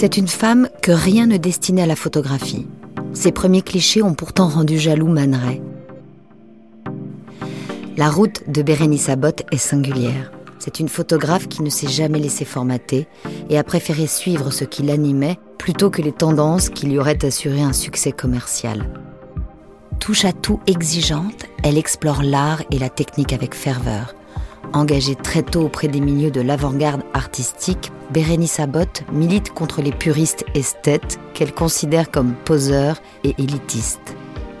C'est une femme que rien ne destinait à la photographie. Ses premiers clichés ont pourtant rendu jaloux Man La route de Bérénice Abbott est singulière. C'est une photographe qui ne s'est jamais laissée formater et a préféré suivre ce qui l'animait plutôt que les tendances qui lui auraient assuré un succès commercial. Touche à tout exigeante, elle explore l'art et la technique avec ferveur. Engagée très tôt auprès des milieux de l'avant-garde artistique, Bérénice Abbott milite contre les puristes esthètes qu'elle considère comme poseurs et élitistes.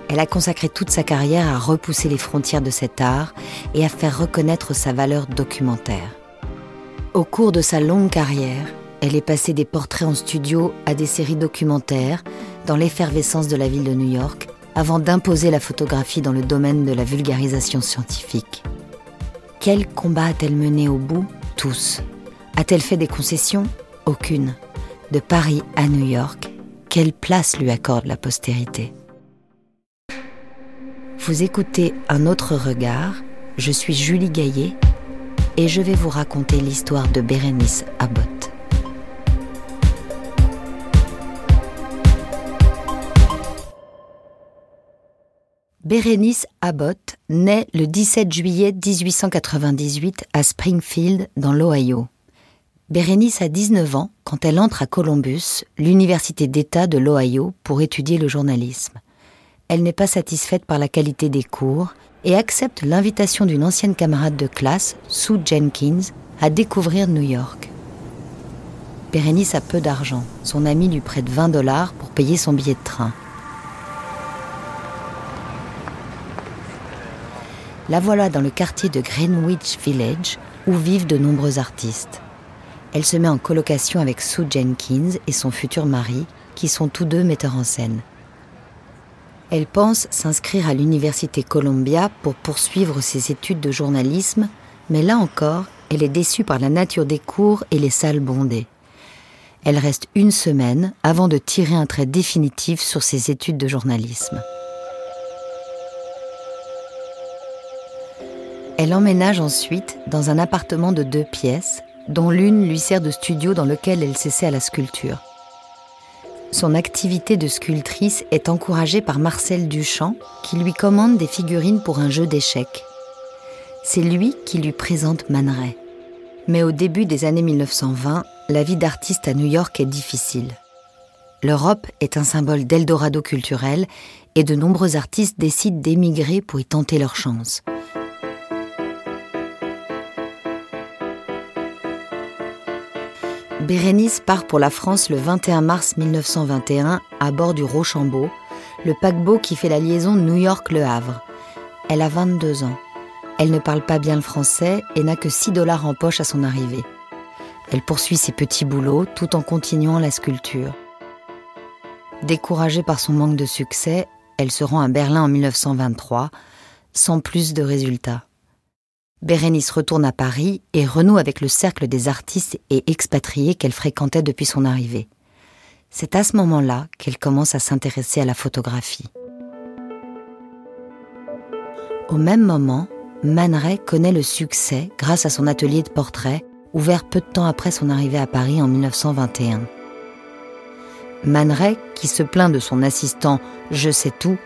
Elle a consacré toute sa carrière à repousser les frontières de cet art et à faire reconnaître sa valeur documentaire. Au cours de sa longue carrière, elle est passée des portraits en studio à des séries documentaires dans l'effervescence de la ville de New York avant d'imposer la photographie dans le domaine de la vulgarisation scientifique. Quel combat a-t-elle mené au bout Tous? A-t-elle fait des concessions? Aucune. De Paris à New York, quelle place lui accorde la postérité? Vous écoutez Un autre regard, je suis Julie Gaillet et je vais vous raconter l'histoire de Bérénice Abbott. Bérénice Abbott naît le 17 juillet 1898 à Springfield, dans l'Ohio. Bérénice a 19 ans quand elle entre à Columbus, l'université d'État de l'Ohio, pour étudier le journalisme. Elle n'est pas satisfaite par la qualité des cours et accepte l'invitation d'une ancienne camarade de classe, Sue Jenkins, à découvrir New York. Bérénice a peu d'argent. Son ami lui prête 20 dollars pour payer son billet de train. La voilà dans le quartier de Greenwich Village où vivent de nombreux artistes. Elle se met en colocation avec Sue Jenkins et son futur mari, qui sont tous deux metteurs en scène. Elle pense s'inscrire à l'université Columbia pour poursuivre ses études de journalisme, mais là encore, elle est déçue par la nature des cours et les salles bondées. Elle reste une semaine avant de tirer un trait définitif sur ses études de journalisme. Elle emménage ensuite dans un appartement de deux pièces, dont l'une lui sert de studio dans lequel elle s'essaie à la sculpture. Son activité de sculptrice est encouragée par Marcel Duchamp, qui lui commande des figurines pour un jeu d'échecs. C'est lui qui lui présente Man Mais au début des années 1920, la vie d'artiste à New York est difficile. L'Europe est un symbole d'Eldorado culturel et de nombreux artistes décident d'émigrer pour y tenter leur chance. Bérénice part pour la France le 21 mars 1921 à bord du Rochambeau, le paquebot qui fait la liaison New York-Le Havre. Elle a 22 ans. Elle ne parle pas bien le français et n'a que 6 dollars en poche à son arrivée. Elle poursuit ses petits boulots tout en continuant la sculpture. Découragée par son manque de succès, elle se rend à Berlin en 1923, sans plus de résultats. Bérénice retourne à Paris et renoue avec le cercle des artistes et expatriés qu'elle fréquentait depuis son arrivée. C'est à ce moment-là qu'elle commence à s'intéresser à la photographie. Au même moment, Man connaît le succès grâce à son atelier de portrait, ouvert peu de temps après son arrivée à Paris en 1921. Man qui se plaint de son assistant Je sais tout,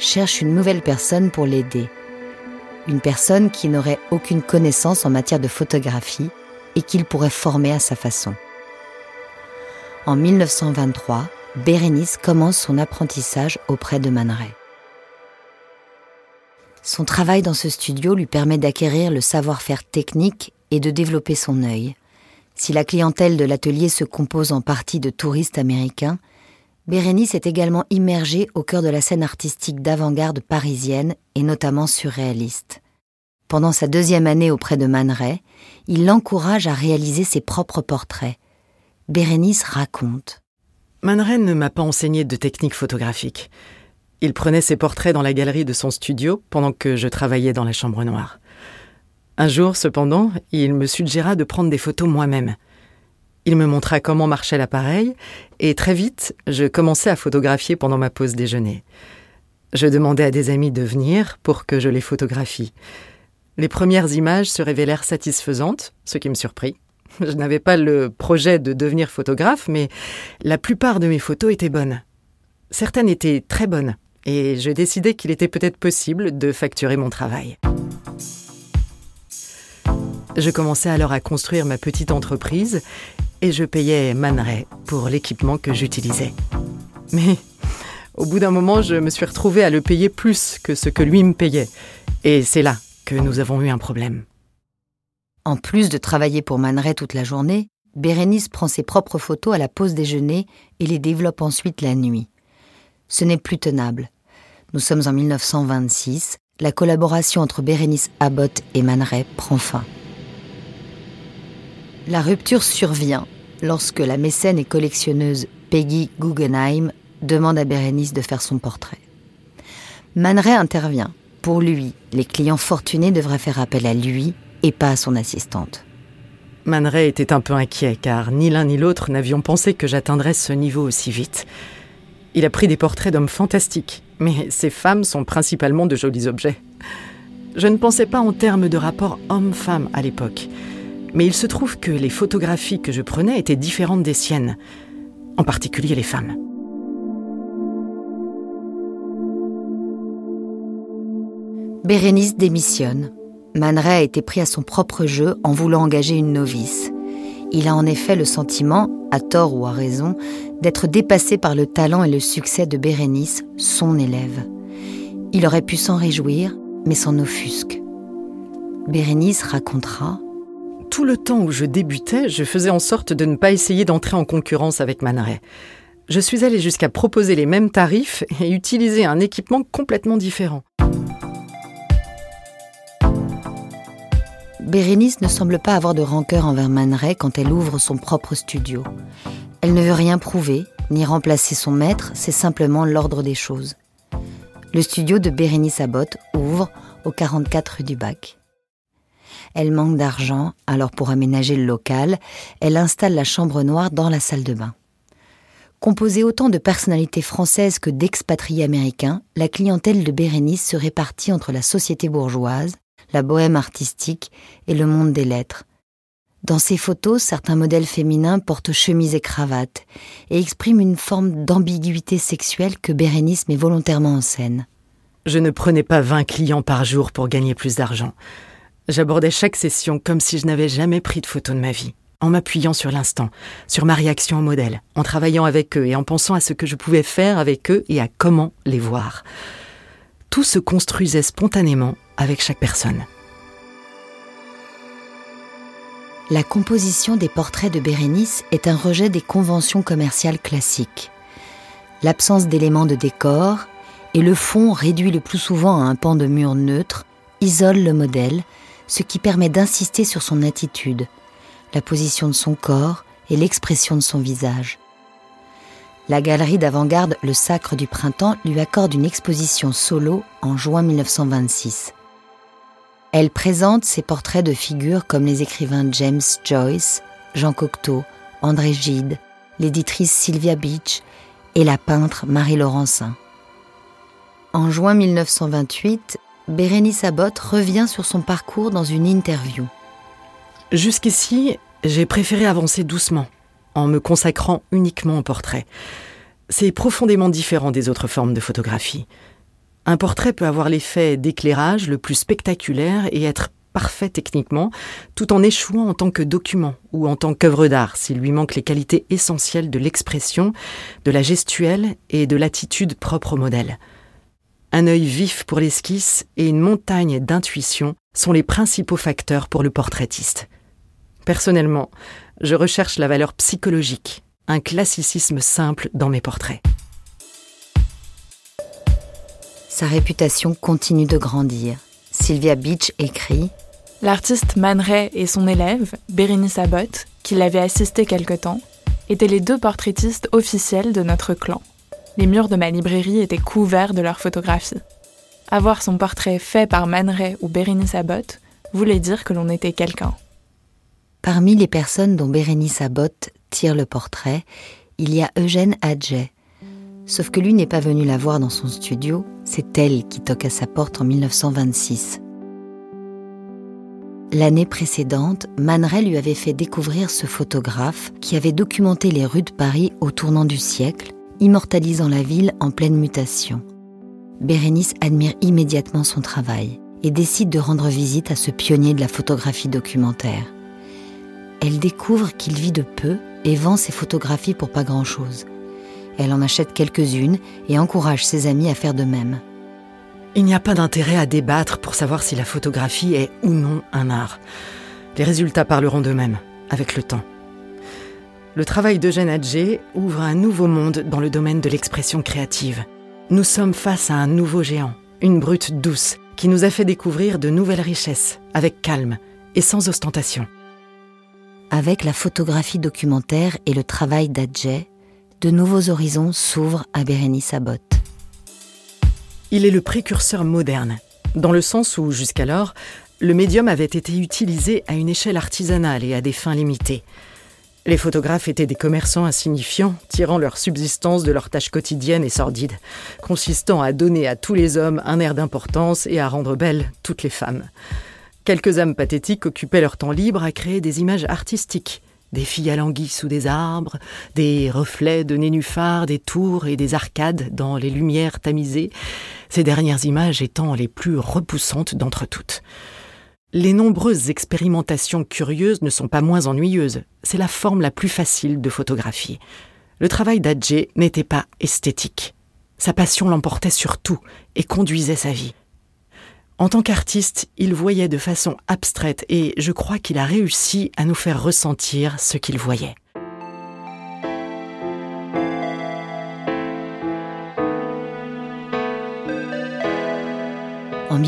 cherche une nouvelle personne pour l'aider une personne qui n'aurait aucune connaissance en matière de photographie et qu'il pourrait former à sa façon. En 1923, Bérénice commence son apprentissage auprès de Man Son travail dans ce studio lui permet d'acquérir le savoir-faire technique et de développer son œil. Si la clientèle de l'atelier se compose en partie de touristes américains, Bérénice est également immergée au cœur de la scène artistique d'avant-garde parisienne et notamment surréaliste. Pendant sa deuxième année auprès de Man il l'encourage à réaliser ses propres portraits. Bérénice raconte. Man ne m'a pas enseigné de technique photographique. Il prenait ses portraits dans la galerie de son studio pendant que je travaillais dans la chambre noire. Un jour, cependant, il me suggéra de prendre des photos moi-même. Il me montra comment marchait l'appareil, et très vite, je commençai à photographier pendant ma pause déjeuner. Je demandais à des amis de venir pour que je les photographie. Les premières images se révélèrent satisfaisantes, ce qui me surprit. Je n'avais pas le projet de devenir photographe, mais la plupart de mes photos étaient bonnes. Certaines étaient très bonnes, et je décidais qu'il était peut-être possible de facturer mon travail. Je commençais alors à construire ma petite entreprise et je payais Man pour l'équipement que j'utilisais. Mais au bout d'un moment, je me suis retrouvée à le payer plus que ce que lui me payait. Et c'est là que nous avons eu un problème. En plus de travailler pour Man toute la journée, Bérénice prend ses propres photos à la pause déjeuner et les développe ensuite la nuit. Ce n'est plus tenable. Nous sommes en 1926, la collaboration entre Bérénice Abbott et Man prend fin. La rupture survient lorsque la mécène et collectionneuse Peggy Guggenheim demande à Bérénice de faire son portrait. Man intervient. Pour lui, les clients fortunés devraient faire appel à lui et pas à son assistante. Man était un peu inquiet car ni l'un ni l'autre n'avions pensé que j'atteindrais ce niveau aussi vite. Il a pris des portraits d'hommes fantastiques, mais ces femmes sont principalement de jolis objets. Je ne pensais pas en termes de rapport homme-femme à l'époque. Mais il se trouve que les photographies que je prenais étaient différentes des siennes, en particulier les femmes. Bérénice démissionne. Man a été pris à son propre jeu en voulant engager une novice. Il a en effet le sentiment, à tort ou à raison, d'être dépassé par le talent et le succès de Bérénice, son élève. Il aurait pu s'en réjouir, mais s'en offusque. Bérénice racontera tout le temps où je débutais, je faisais en sorte de ne pas essayer d'entrer en concurrence avec Maneret. Je suis allée jusqu'à proposer les mêmes tarifs et utiliser un équipement complètement différent. Bérénice ne semble pas avoir de rancœur envers Maneret quand elle ouvre son propre studio. Elle ne veut rien prouver, ni remplacer son maître, c'est simplement l'ordre des choses. Le studio de Bérénice Abbott ouvre au 44 rue du Bac. Elle manque d'argent, alors pour aménager le local, elle installe la chambre noire dans la salle de bain. Composée autant de personnalités françaises que d'expatriés américains, la clientèle de Bérénice se répartit entre la société bourgeoise, la bohème artistique et le monde des lettres. Dans ces photos, certains modèles féminins portent chemise et cravate et expriment une forme d'ambiguïté sexuelle que Bérénice met volontairement en scène. Je ne prenais pas 20 clients par jour pour gagner plus d'argent. J'abordais chaque session comme si je n'avais jamais pris de photo de ma vie, en m'appuyant sur l'instant, sur ma réaction au modèle, en travaillant avec eux et en pensant à ce que je pouvais faire avec eux et à comment les voir. Tout se construisait spontanément avec chaque personne. La composition des portraits de Bérénice est un rejet des conventions commerciales classiques. L'absence d'éléments de décor et le fond réduit le plus souvent à un pan de mur neutre isole le modèle ce qui permet d'insister sur son attitude, la position de son corps et l'expression de son visage. La galerie d'avant-garde Le Sacre du Printemps lui accorde une exposition solo en juin 1926. Elle présente ses portraits de figures comme les écrivains James Joyce, Jean Cocteau, André Gide, l'éditrice Sylvia Beach et la peintre Marie Laurencin. En juin 1928, Bérénice Abbott revient sur son parcours dans une interview. Jusqu'ici, j'ai préféré avancer doucement, en me consacrant uniquement au portrait. C'est profondément différent des autres formes de photographie. Un portrait peut avoir l'effet d'éclairage le plus spectaculaire et être parfait techniquement, tout en échouant en tant que document ou en tant qu'œuvre d'art s'il lui manque les qualités essentielles de l'expression, de la gestuelle et de l'attitude propre au modèle. Un œil vif pour l'esquisse et une montagne d'intuition sont les principaux facteurs pour le portraitiste. Personnellement, je recherche la valeur psychologique, un classicisme simple dans mes portraits. Sa réputation continue de grandir. Sylvia Beach écrit L'artiste Man Ray et son élève, Bérénice Abbott, qui l'avait assisté quelque temps, étaient les deux portraitistes officiels de notre clan les murs de ma librairie étaient couverts de leurs photographies. Avoir son portrait fait par Man ou Bérénice Abbott voulait dire que l'on était quelqu'un. Parmi les personnes dont Bérénice Abbott tire le portrait, il y a Eugène Adjet. Sauf que lui n'est pas venu la voir dans son studio, c'est elle qui toque à sa porte en 1926. L'année précédente, Man lui avait fait découvrir ce photographe qui avait documenté les rues de Paris au tournant du siècle, immortalisant la ville en pleine mutation. Bérénice admire immédiatement son travail et décide de rendre visite à ce pionnier de la photographie documentaire. Elle découvre qu'il vit de peu et vend ses photographies pour pas grand-chose. Elle en achète quelques-unes et encourage ses amis à faire de même. Il n'y a pas d'intérêt à débattre pour savoir si la photographie est ou non un art. Les résultats parleront d'eux-mêmes, avec le temps. Le travail d'Eugène Adjé ouvre un nouveau monde dans le domaine de l'expression créative. Nous sommes face à un nouveau géant, une brute douce, qui nous a fait découvrir de nouvelles richesses, avec calme et sans ostentation. Avec la photographie documentaire et le travail d'Adjé, de nouveaux horizons s'ouvrent à Bérénice Abbott. Il est le précurseur moderne, dans le sens où, jusqu'alors, le médium avait été utilisé à une échelle artisanale et à des fins limitées. Les photographes étaient des commerçants insignifiants, tirant leur subsistance de leurs tâches quotidiennes et sordides, consistant à donner à tous les hommes un air d'importance et à rendre belles toutes les femmes. Quelques âmes pathétiques occupaient leur temps libre à créer des images artistiques, des filles alanguies sous des arbres, des reflets de nénuphars, des tours et des arcades dans les lumières tamisées, ces dernières images étant les plus repoussantes d'entre toutes. Les nombreuses expérimentations curieuses ne sont pas moins ennuyeuses, c'est la forme la plus facile de photographie. Le travail d'Adjé n'était pas esthétique. Sa passion l'emportait sur tout et conduisait sa vie. En tant qu'artiste, il voyait de façon abstraite et je crois qu'il a réussi à nous faire ressentir ce qu'il voyait.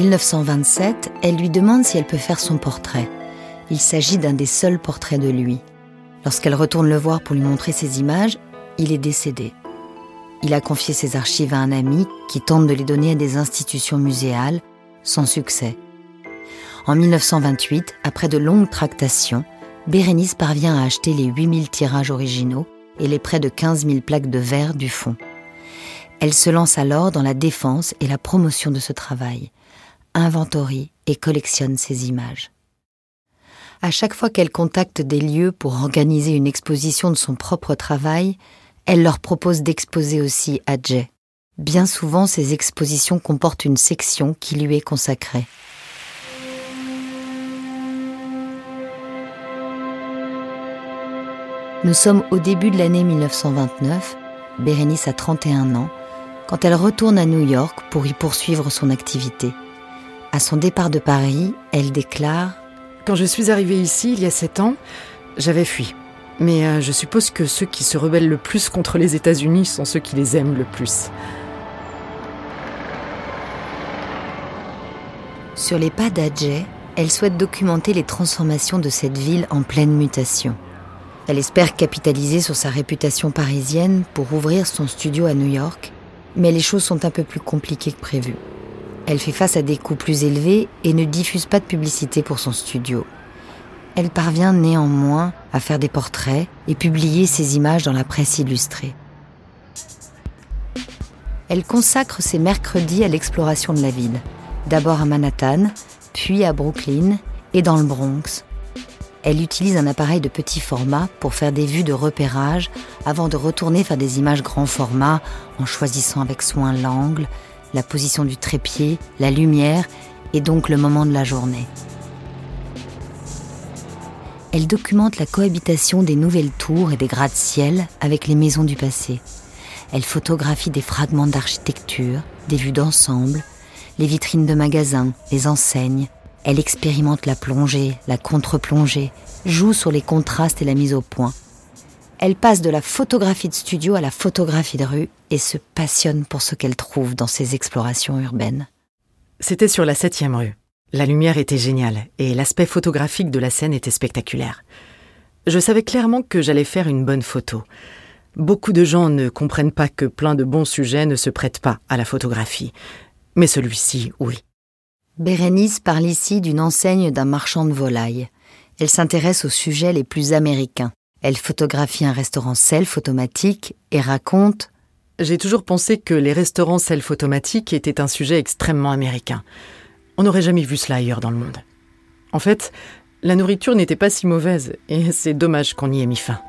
1927, elle lui demande si elle peut faire son portrait. Il s'agit d'un des seuls portraits de lui. Lorsqu'elle retourne le voir pour lui montrer ses images, il est décédé. Il a confié ses archives à un ami qui tente de les donner à des institutions muséales sans succès. En 1928, après de longues tractations, Bérénice parvient à acheter les 8000 tirages originaux et les près de 15 000 plaques de verre du fond. Elle se lance alors dans la défense et la promotion de ce travail, inventorie et collectionne ses images. À chaque fois qu'elle contacte des lieux pour organiser une exposition de son propre travail, elle leur propose d'exposer aussi à. Bien souvent, ces expositions comportent une section qui lui est consacrée. Nous sommes au début de l'année 1929. Bérénice a 31 ans quand elle retourne à New York pour y poursuivre son activité. À son départ de Paris, elle déclare Quand je suis arrivée ici il y a sept ans, j'avais fui. Mais euh, je suppose que ceux qui se rebellent le plus contre les États-Unis sont ceux qui les aiment le plus. Sur les pas d'Adjay, elle souhaite documenter les transformations de cette ville en pleine mutation. Elle espère capitaliser sur sa réputation parisienne pour ouvrir son studio à New York, mais les choses sont un peu plus compliquées que prévu. Elle fait face à des coûts plus élevés et ne diffuse pas de publicité pour son studio. Elle parvient néanmoins à faire des portraits et publier ses images dans la presse illustrée. Elle consacre ses mercredis à l'exploration de la ville d'abord à Manhattan, puis à Brooklyn et dans le Bronx. Elle utilise un appareil de petit format pour faire des vues de repérage avant de retourner faire des images grand format en choisissant avec soin l'angle, la position du trépied, la lumière et donc le moment de la journée. Elle documente la cohabitation des nouvelles tours et des gratte-ciel avec les maisons du passé. Elle photographie des fragments d'architecture, des vues d'ensemble, les vitrines de magasins, les enseignes. Elle expérimente la plongée, la contre-plongée, joue sur les contrastes et la mise au point. Elle passe de la photographie de studio à la photographie de rue et se passionne pour ce qu'elle trouve dans ses explorations urbaines. C'était sur la septième rue. La lumière était géniale et l'aspect photographique de la scène était spectaculaire. Je savais clairement que j'allais faire une bonne photo. Beaucoup de gens ne comprennent pas que plein de bons sujets ne se prêtent pas à la photographie. Mais celui-ci, oui. Bérénice parle ici d'une enseigne d'un marchand de volailles. Elle s'intéresse aux sujets les plus américains. Elle photographie un restaurant self automatique et raconte J'ai toujours pensé que les restaurants self automatiques étaient un sujet extrêmement américain. On n'aurait jamais vu cela ailleurs dans le monde. En fait, la nourriture n'était pas si mauvaise et c'est dommage qu'on y ait mis fin.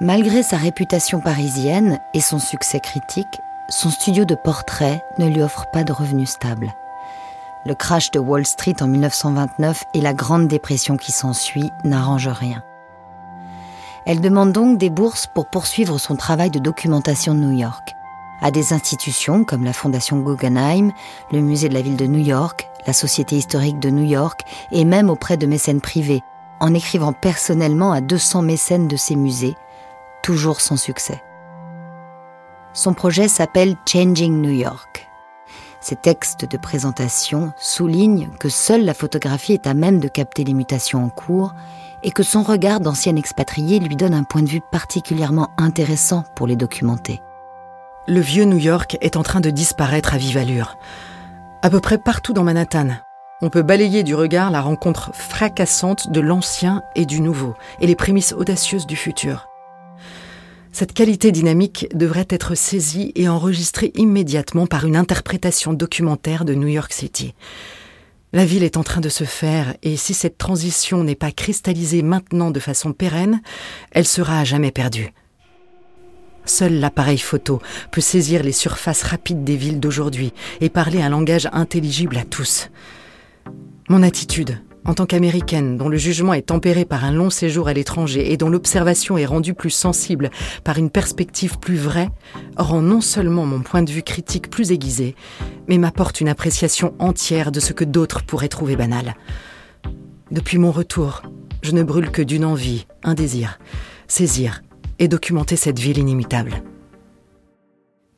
Malgré sa réputation parisienne et son succès critique, son studio de portrait ne lui offre pas de revenus stables. Le crash de Wall Street en 1929 et la Grande Dépression qui s'ensuit n'arrangent rien. Elle demande donc des bourses pour poursuivre son travail de documentation de New York à des institutions comme la Fondation Guggenheim, le Musée de la ville de New York, la Société historique de New York et même auprès de mécènes privés, en écrivant personnellement à 200 mécènes de ces musées, toujours sans succès. Son projet s'appelle Changing New York. Ses textes de présentation soulignent que seule la photographie est à même de capter les mutations en cours et que son regard d'ancien expatrié lui donne un point de vue particulièrement intéressant pour les documenter. Le vieux New York est en train de disparaître à vive allure. À peu près partout dans Manhattan, on peut balayer du regard la rencontre fracassante de l'ancien et du nouveau, et les prémices audacieuses du futur. Cette qualité dynamique devrait être saisie et enregistrée immédiatement par une interprétation documentaire de New York City. La ville est en train de se faire et si cette transition n'est pas cristallisée maintenant de façon pérenne, elle sera à jamais perdue. Seul l'appareil photo peut saisir les surfaces rapides des villes d'aujourd'hui et parler un langage intelligible à tous. Mon attitude, en tant qu'américaine dont le jugement est tempéré par un long séjour à l'étranger et dont l'observation est rendue plus sensible par une perspective plus vraie, rend non seulement mon point de vue critique plus aiguisé, mais m'apporte une appréciation entière de ce que d'autres pourraient trouver banal. Depuis mon retour, je ne brûle que d'une envie, un désir, saisir et documenter cette ville inimitable.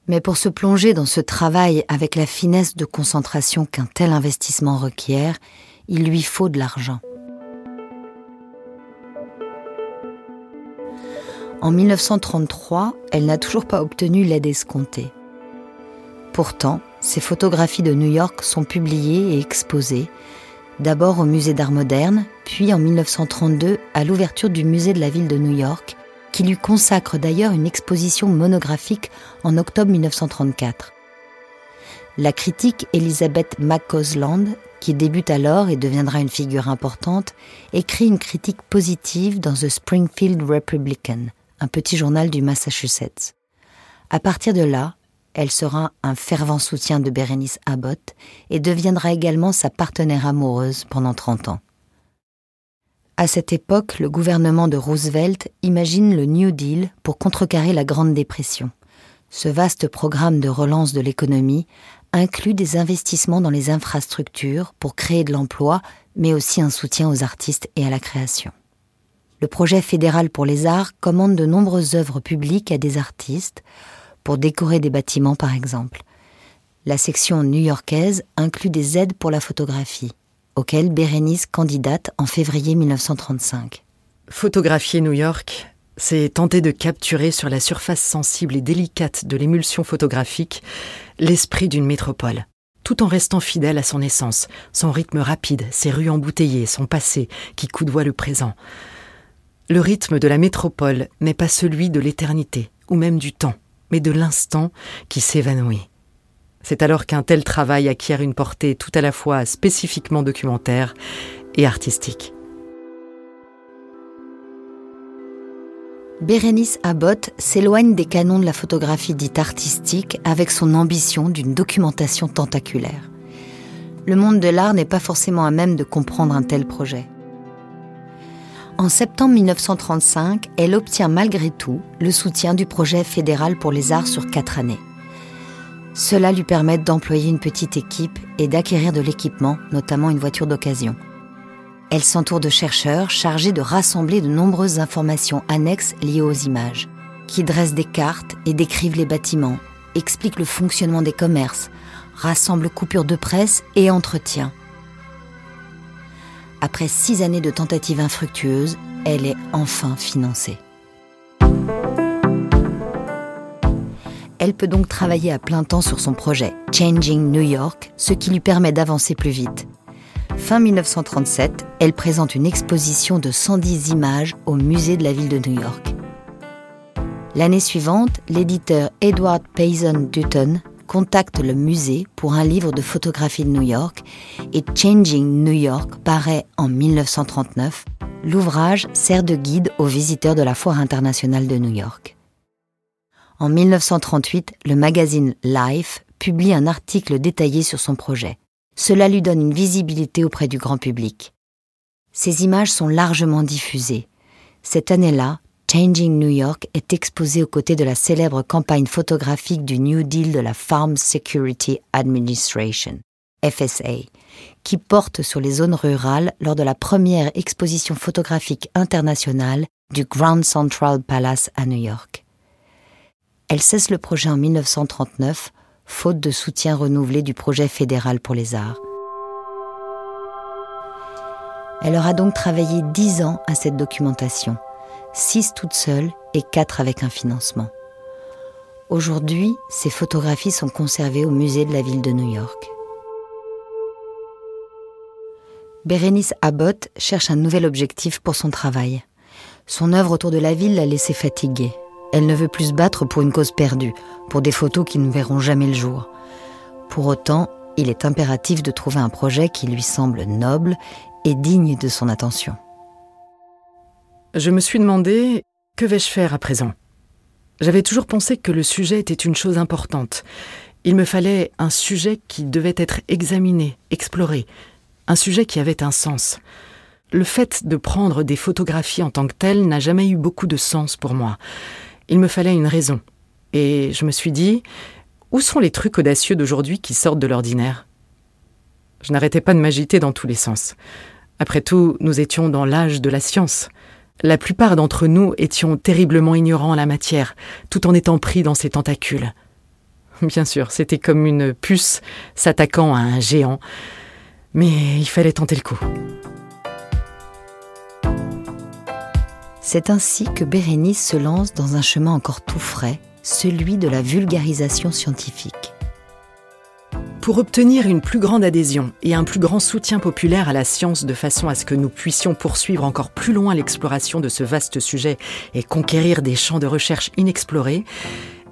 Mais pour se plonger dans ce travail avec la finesse de concentration qu'un tel investissement requiert, il lui faut de l'argent. En 1933, elle n'a toujours pas obtenu l'aide escomptée. Pourtant, ses photographies de New York sont publiées et exposées, d'abord au Musée d'art moderne, puis en 1932 à l'ouverture du Musée de la ville de New York, qui lui consacre d'ailleurs une exposition monographique en octobre 1934. La critique Elizabeth McCausland, qui débute alors et deviendra une figure importante, écrit une critique positive dans The Springfield Republican, un petit journal du Massachusetts. À partir de là, elle sera un fervent soutien de Berenice Abbott et deviendra également sa partenaire amoureuse pendant 30 ans. À cette époque, le gouvernement de Roosevelt imagine le New Deal pour contrecarrer la Grande Dépression. Ce vaste programme de relance de l'économie inclut des investissements dans les infrastructures pour créer de l'emploi, mais aussi un soutien aux artistes et à la création. Le projet fédéral pour les arts commande de nombreuses œuvres publiques à des artistes, pour décorer des bâtiments par exemple. La section new-yorkaise inclut des aides pour la photographie auquel Bérénice candidate en février 1935. Photographier New York, c'est tenter de capturer sur la surface sensible et délicate de l'émulsion photographique l'esprit d'une métropole, tout en restant fidèle à son essence, son rythme rapide, ses rues embouteillées, son passé qui coudoie le présent. Le rythme de la métropole n'est pas celui de l'éternité, ou même du temps, mais de l'instant qui s'évanouit. C'est alors qu'un tel travail acquiert une portée tout à la fois spécifiquement documentaire et artistique. Bérénice Abbott s'éloigne des canons de la photographie dite artistique avec son ambition d'une documentation tentaculaire. Le monde de l'art n'est pas forcément à même de comprendre un tel projet. En septembre 1935, elle obtient malgré tout le soutien du projet fédéral pour les arts sur quatre années. Cela lui permet d'employer une petite équipe et d'acquérir de l'équipement, notamment une voiture d'occasion. Elle s'entoure de chercheurs chargés de rassembler de nombreuses informations annexes liées aux images, qui dressent des cartes et décrivent les bâtiments, expliquent le fonctionnement des commerces, rassemblent coupures de presse et entretiens. Après six années de tentatives infructueuses, elle est enfin financée. Elle peut donc travailler à plein temps sur son projet Changing New York, ce qui lui permet d'avancer plus vite. Fin 1937, elle présente une exposition de 110 images au musée de la ville de New York. L'année suivante, l'éditeur Edward Payson Dutton contacte le musée pour un livre de photographie de New York et Changing New York paraît en 1939. L'ouvrage sert de guide aux visiteurs de la Foire internationale de New York. En 1938, le magazine Life publie un article détaillé sur son projet. Cela lui donne une visibilité auprès du grand public. Ces images sont largement diffusées. Cette année-là, Changing New York est exposé aux côtés de la célèbre campagne photographique du New Deal de la Farm Security Administration, FSA, qui porte sur les zones rurales lors de la première exposition photographique internationale du Grand Central Palace à New York. Elle cesse le projet en 1939, faute de soutien renouvelé du projet fédéral pour les arts. Elle aura donc travaillé dix ans à cette documentation six toutes seules et quatre avec un financement. Aujourd'hui, ces photographies sont conservées au musée de la ville de New York. Bérénice Abbott cherche un nouvel objectif pour son travail. Son œuvre autour de la ville l'a laissée fatiguée. Elle ne veut plus se battre pour une cause perdue, pour des photos qui ne verront jamais le jour. Pour autant, il est impératif de trouver un projet qui lui semble noble et digne de son attention. Je me suis demandé que vais-je faire à présent? J'avais toujours pensé que le sujet était une chose importante. Il me fallait un sujet qui devait être examiné, exploré, un sujet qui avait un sens. Le fait de prendre des photographies en tant que telles n'a jamais eu beaucoup de sens pour moi. Il me fallait une raison. Et je me suis dit, où sont les trucs audacieux d'aujourd'hui qui sortent de l'ordinaire? Je n'arrêtais pas de m'agiter dans tous les sens. Après tout, nous étions dans l'âge de la science. La plupart d'entre nous étions terriblement ignorants en la matière, tout en étant pris dans ses tentacules. Bien sûr, c'était comme une puce s'attaquant à un géant, mais il fallait tenter le coup. C'est ainsi que Bérénice se lance dans un chemin encore tout frais, celui de la vulgarisation scientifique. Pour obtenir une plus grande adhésion et un plus grand soutien populaire à la science de façon à ce que nous puissions poursuivre encore plus loin l'exploration de ce vaste sujet et conquérir des champs de recherche inexplorés,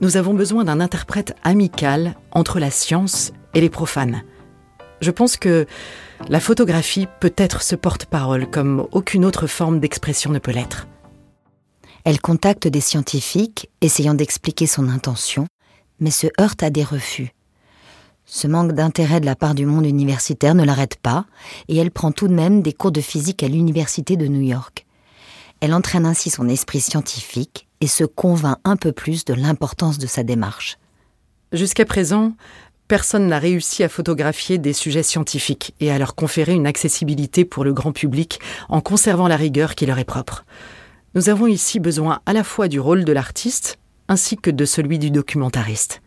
nous avons besoin d'un interprète amical entre la science et les profanes. Je pense que la photographie peut être ce porte-parole comme aucune autre forme d'expression ne peut l'être. Elle contacte des scientifiques essayant d'expliquer son intention, mais se heurte à des refus. Ce manque d'intérêt de la part du monde universitaire ne l'arrête pas, et elle prend tout de même des cours de physique à l'Université de New York. Elle entraîne ainsi son esprit scientifique et se convainc un peu plus de l'importance de sa démarche. Jusqu'à présent, personne n'a réussi à photographier des sujets scientifiques et à leur conférer une accessibilité pour le grand public en conservant la rigueur qui leur est propre. Nous avons ici besoin à la fois du rôle de l'artiste ainsi que de celui du documentariste.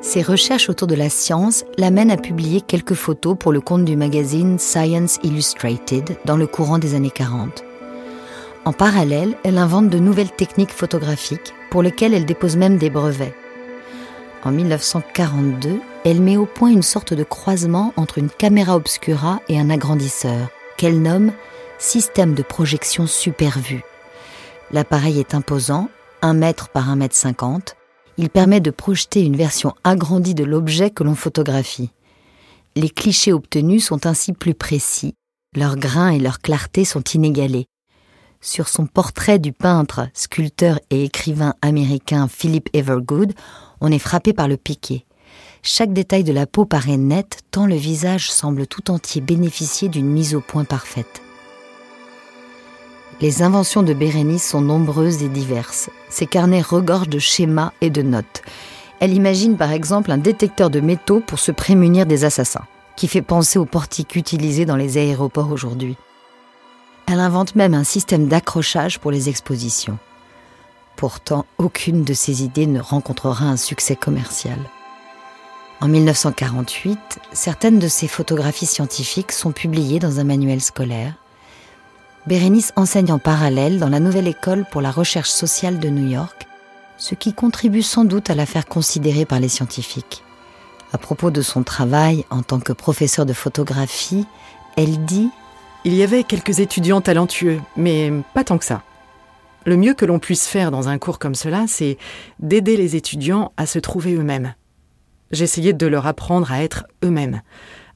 Ses recherches autour de la science l'amènent à publier quelques photos pour le compte du magazine Science Illustrated dans le courant des années 40. En parallèle, elle invente de nouvelles techniques photographiques pour lesquelles elle dépose même des brevets. En 1942, elle met au point une sorte de croisement entre une caméra obscura et un agrandisseur, qu'elle nomme système de projection supervue. L'appareil est imposant, 1 mètre par 1 mètre 50, il permet de projeter une version agrandie de l'objet que l'on photographie. Les clichés obtenus sont ainsi plus précis, leurs grains et leur clarté sont inégalés. Sur son portrait du peintre, sculpteur et écrivain américain Philip Evergood, on est frappé par le piqué. Chaque détail de la peau paraît net tant le visage semble tout entier bénéficier d'une mise au point parfaite. Les inventions de Bérénice sont nombreuses et diverses. Ses carnets regorgent de schémas et de notes. Elle imagine par exemple un détecteur de métaux pour se prémunir des assassins, qui fait penser aux portiques utilisés dans les aéroports aujourd'hui. Elle invente même un système d'accrochage pour les expositions. Pourtant, aucune de ces idées ne rencontrera un succès commercial. En 1948, certaines de ses photographies scientifiques sont publiées dans un manuel scolaire Bérénice enseigne en parallèle dans la nouvelle école pour la recherche sociale de New York, ce qui contribue sans doute à la faire considérer par les scientifiques. À propos de son travail en tant que professeur de photographie, elle dit Il y avait quelques étudiants talentueux, mais pas tant que ça. Le mieux que l'on puisse faire dans un cours comme cela, c'est d'aider les étudiants à se trouver eux-mêmes. J'essayais de leur apprendre à être eux-mêmes,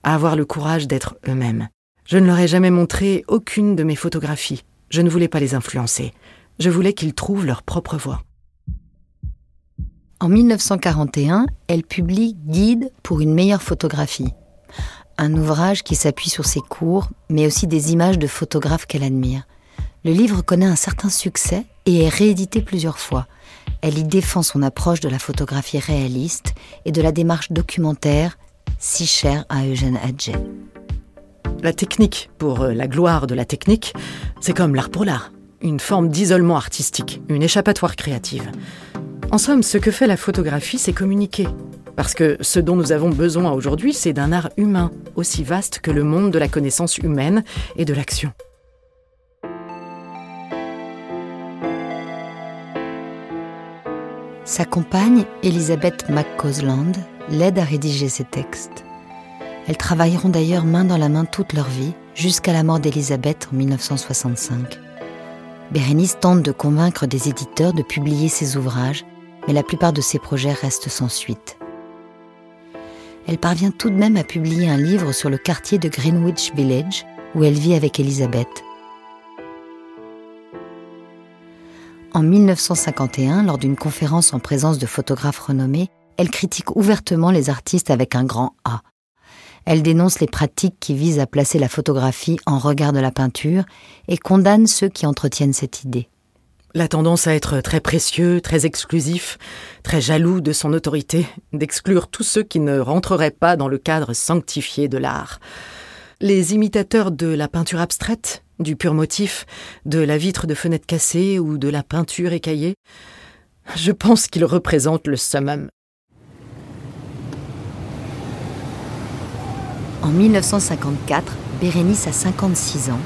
à avoir le courage d'être eux-mêmes. Je ne leur ai jamais montré aucune de mes photographies. Je ne voulais pas les influencer. Je voulais qu'ils trouvent leur propre voie. En 1941, elle publie Guide pour une meilleure photographie. Un ouvrage qui s'appuie sur ses cours, mais aussi des images de photographes qu'elle admire. Le livre connaît un certain succès et est réédité plusieurs fois. Elle y défend son approche de la photographie réaliste et de la démarche documentaire si chère à Eugène Hadjet. La technique pour euh, la gloire de la technique, c'est comme l'art pour l'art, une forme d'isolement artistique, une échappatoire créative. En somme, ce que fait la photographie, c'est communiquer. Parce que ce dont nous avons besoin aujourd'hui, c'est d'un art humain, aussi vaste que le monde de la connaissance humaine et de l'action. Sa compagne, Elisabeth McCausland, l'aide à rédiger ses textes. Elles travailleront d'ailleurs main dans la main toute leur vie, jusqu'à la mort d'Elisabeth en 1965. Bérénice tente de convaincre des éditeurs de publier ses ouvrages mais la plupart de ses projets restent sans suite. Elle parvient tout de même à publier un livre sur le quartier de Greenwich Village, où elle vit avec Elisabeth. En 1951, lors d'une conférence en présence de photographes renommés, elle critique ouvertement les artistes avec un grand A. Elle dénonce les pratiques qui visent à placer la photographie en regard de la peinture et condamne ceux qui entretiennent cette idée. La tendance à être très précieux, très exclusif, très jaloux de son autorité, d'exclure tous ceux qui ne rentreraient pas dans le cadre sanctifié de l'art. Les imitateurs de la peinture abstraite, du pur motif, de la vitre de fenêtre cassée ou de la peinture écaillée, je pense qu'ils représentent le summum. En 1954, Bérénice a 56 ans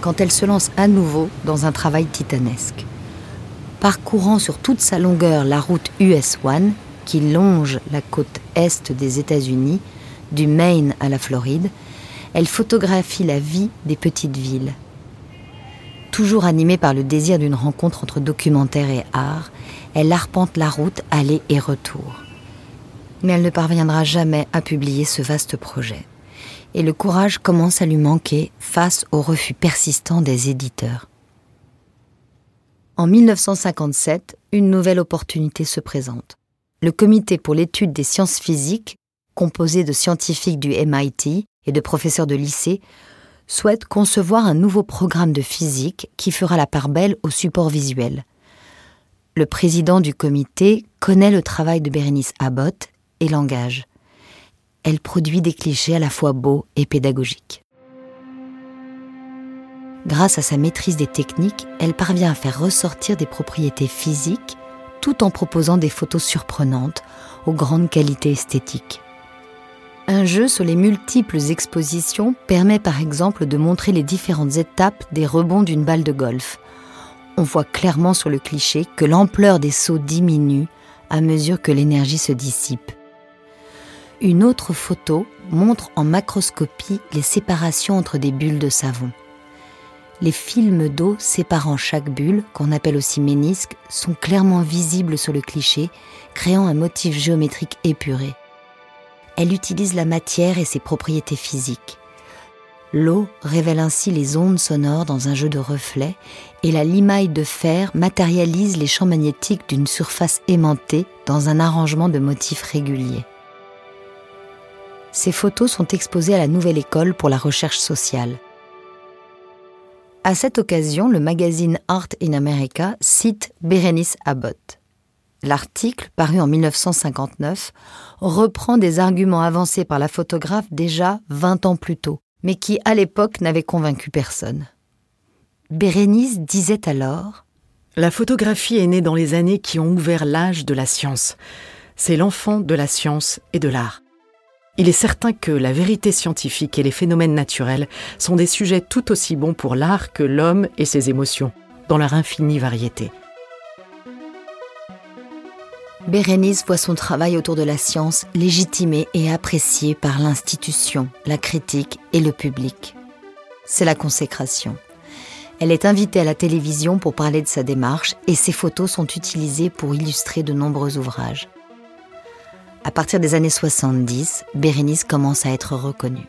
quand elle se lance à nouveau dans un travail titanesque parcourant sur toute sa longueur la route US 1 qui longe la côte est des États-Unis, du Maine à la Floride, elle photographie la vie des petites villes. Toujours animée par le désir d'une rencontre entre documentaire et art, elle arpente la route aller et retour. Mais elle ne parviendra jamais à publier ce vaste projet. Et le courage commence à lui manquer face au refus persistant des éditeurs. En 1957, une nouvelle opportunité se présente. Le Comité pour l'étude des sciences physiques, composé de scientifiques du MIT et de professeurs de lycée, souhaite concevoir un nouveau programme de physique qui fera la part belle au support visuel. Le président du comité connaît le travail de Bérénice Abbott et l'engage. Elle produit des clichés à la fois beaux et pédagogiques. Grâce à sa maîtrise des techniques, elle parvient à faire ressortir des propriétés physiques tout en proposant des photos surprenantes aux grandes qualités esthétiques. Un jeu sur les multiples expositions permet par exemple de montrer les différentes étapes des rebonds d'une balle de golf. On voit clairement sur le cliché que l'ampleur des sauts diminue à mesure que l'énergie se dissipe. Une autre photo montre en macroscopie les séparations entre des bulles de savon. Les films d'eau séparant chaque bulle, qu'on appelle aussi ménisque, sont clairement visibles sur le cliché, créant un motif géométrique épuré. Elle utilise la matière et ses propriétés physiques. L'eau révèle ainsi les ondes sonores dans un jeu de reflets et la limaille de fer matérialise les champs magnétiques d'une surface aimantée dans un arrangement de motifs réguliers. Ces photos sont exposées à la Nouvelle École pour la recherche sociale. À cette occasion, le magazine Art in America cite Berenice Abbott. L'article, paru en 1959, reprend des arguments avancés par la photographe déjà 20 ans plus tôt, mais qui à l'époque n'avaient convaincu personne. Bérénice disait alors La photographie est née dans les années qui ont ouvert l'âge de la science. C'est l'enfant de la science et de l'art. Il est certain que la vérité scientifique et les phénomènes naturels sont des sujets tout aussi bons pour l'art que l'homme et ses émotions, dans leur infinie variété. Bérénice voit son travail autour de la science légitimé et apprécié par l'institution, la critique et le public. C'est la consécration. Elle est invitée à la télévision pour parler de sa démarche et ses photos sont utilisées pour illustrer de nombreux ouvrages. À partir des années 70, Bérénice commence à être reconnue.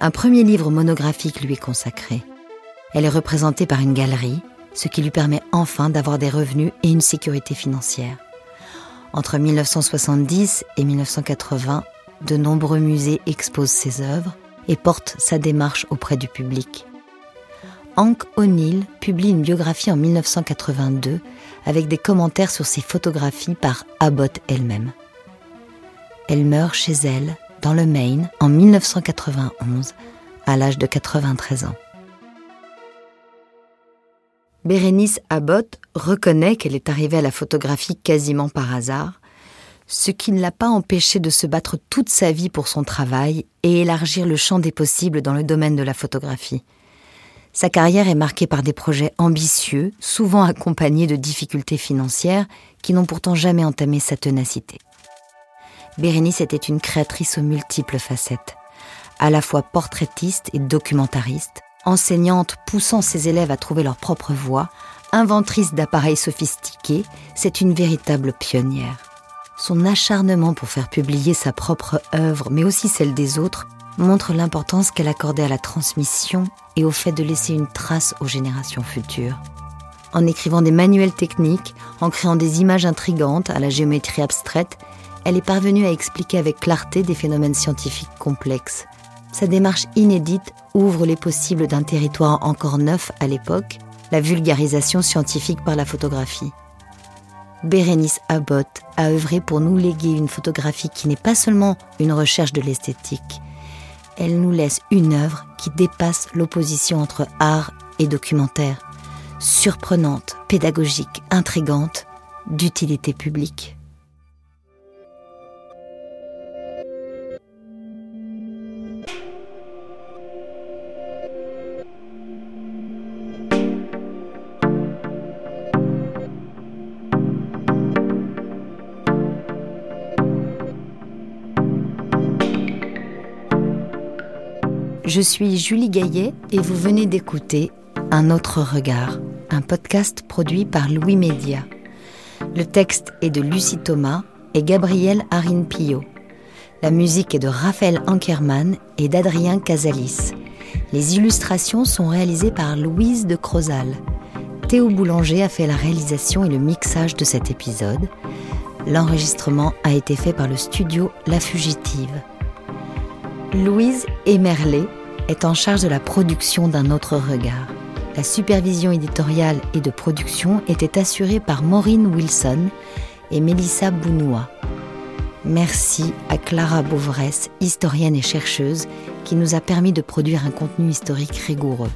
Un premier livre monographique lui est consacré. Elle est représentée par une galerie, ce qui lui permet enfin d'avoir des revenus et une sécurité financière. Entre 1970 et 1980, de nombreux musées exposent ses œuvres et portent sa démarche auprès du public. Hank O'Neill publie une biographie en 1982 avec des commentaires sur ses photographies par Abbott elle-même. Elle meurt chez elle, dans le Maine, en 1991, à l'âge de 93 ans. Bérénice Abbott reconnaît qu'elle est arrivée à la photographie quasiment par hasard, ce qui ne l'a pas empêchée de se battre toute sa vie pour son travail et élargir le champ des possibles dans le domaine de la photographie. Sa carrière est marquée par des projets ambitieux, souvent accompagnés de difficultés financières qui n'ont pourtant jamais entamé sa ténacité. Bérénice était une créatrice aux multiples facettes, à la fois portraitiste et documentariste, enseignante poussant ses élèves à trouver leur propre voie, inventrice d'appareils sophistiqués, c'est une véritable pionnière. Son acharnement pour faire publier sa propre œuvre, mais aussi celle des autres, montre l'importance qu'elle accordait à la transmission et au fait de laisser une trace aux générations futures. En écrivant des manuels techniques, en créant des images intrigantes à la géométrie abstraite, elle est parvenue à expliquer avec clarté des phénomènes scientifiques complexes. Sa démarche inédite ouvre les possibles d'un territoire encore neuf à l'époque, la vulgarisation scientifique par la photographie. Bérénice Abbott a œuvré pour nous léguer une photographie qui n'est pas seulement une recherche de l'esthétique, elle nous laisse une œuvre qui dépasse l'opposition entre art et documentaire, surprenante, pédagogique, intrigante, d'utilité publique. Je suis Julie Gaillet et vous venez d'écouter Un autre regard, un podcast produit par Louis Média. Le texte est de Lucie Thomas et Gabriel Arin Pillot. La musique est de Raphaël Ankerman et d'Adrien Casalis. Les illustrations sont réalisées par Louise de Crozal. Théo Boulanger a fait la réalisation et le mixage de cet épisode. L'enregistrement a été fait par le studio La Fugitive. Louise Emerlet est en charge de la production d'un autre regard. La supervision éditoriale et de production était assurée par Maureen Wilson et Mélissa Bounoua. Merci à Clara Beauvresse, historienne et chercheuse, qui nous a permis de produire un contenu historique rigoureux.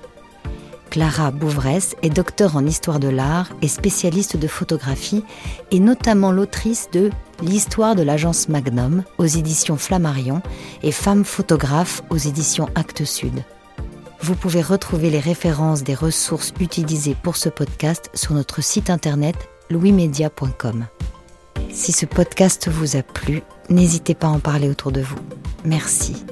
Clara Bouvresse est docteur en histoire de l'art et spécialiste de photographie et notamment l'autrice de L'histoire de l'agence Magnum aux éditions Flammarion et Femme photographe aux éditions Actes Sud. Vous pouvez retrouver les références des ressources utilisées pour ce podcast sur notre site internet louismedia.com. Si ce podcast vous a plu, n'hésitez pas à en parler autour de vous. Merci.